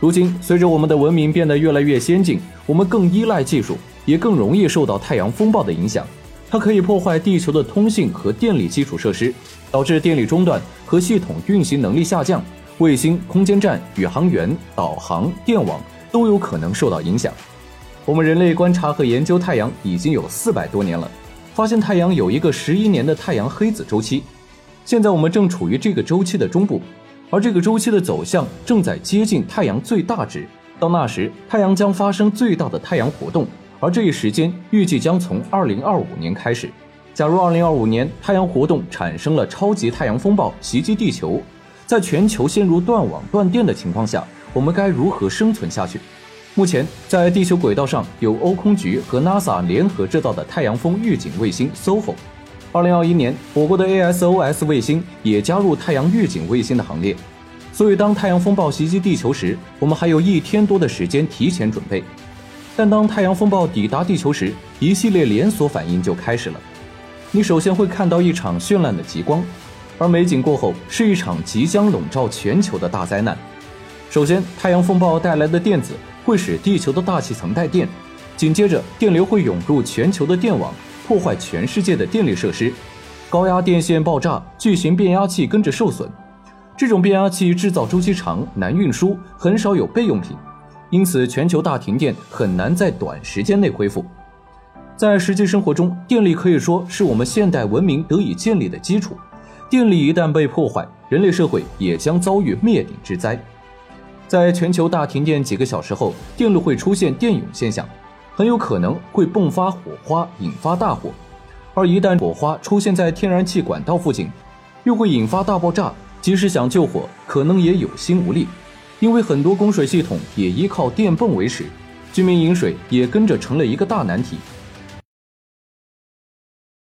如今，随着我们的文明变得越来越先进，我们更依赖技术，也更容易受到太阳风暴的影响。它可以破坏地球的通信和电力基础设施，导致电力中断和系统运行能力下降，卫星、空间站、宇航员、导航、电网都有可能受到影响。我们人类观察和研究太阳已经有四百多年了，发现太阳有一个十一年的太阳黑子周期。现在我们正处于这个周期的中部，而这个周期的走向正在接近太阳最大值。到那时，太阳将发生最大的太阳活动，而这一时间预计将从二零二五年开始。假如二零二五年太阳活动产生了超级太阳风暴袭击地球，在全球陷入断网断电的情况下，我们该如何生存下去？目前，在地球轨道上有欧空局和 NASA 联合制造的太阳风预警卫星 SOHO。二零二一年，我国的 ASOS 卫星也加入太阳预警卫星的行列。所以，当太阳风暴袭击地球时，我们还有一天多的时间提前准备。但当太阳风暴抵达地球时，一系列连锁反应就开始了。你首先会看到一场绚烂的极光，而美景过后是一场即将笼罩全球的大灾难。首先，太阳风暴带来的电子。会使地球的大气层带电，紧接着电流会涌入全球的电网，破坏全世界的电力设施，高压电线爆炸，巨型变压器跟着受损。这种变压器制造周期长，难运输，很少有备用品，因此全球大停电很难在短时间内恢复。在实际生活中，电力可以说是我们现代文明得以建立的基础，电力一旦被破坏，人类社会也将遭遇灭顶之灾。在全球大停电几个小时后，电路会出现电涌现象，很有可能会迸发火花，引发大火。而一旦火花出现在天然气管道附近，又会引发大爆炸。即使想救火，可能也有心无力，因为很多供水系统也依靠电泵为食，居民饮水也跟着成了一个大难题。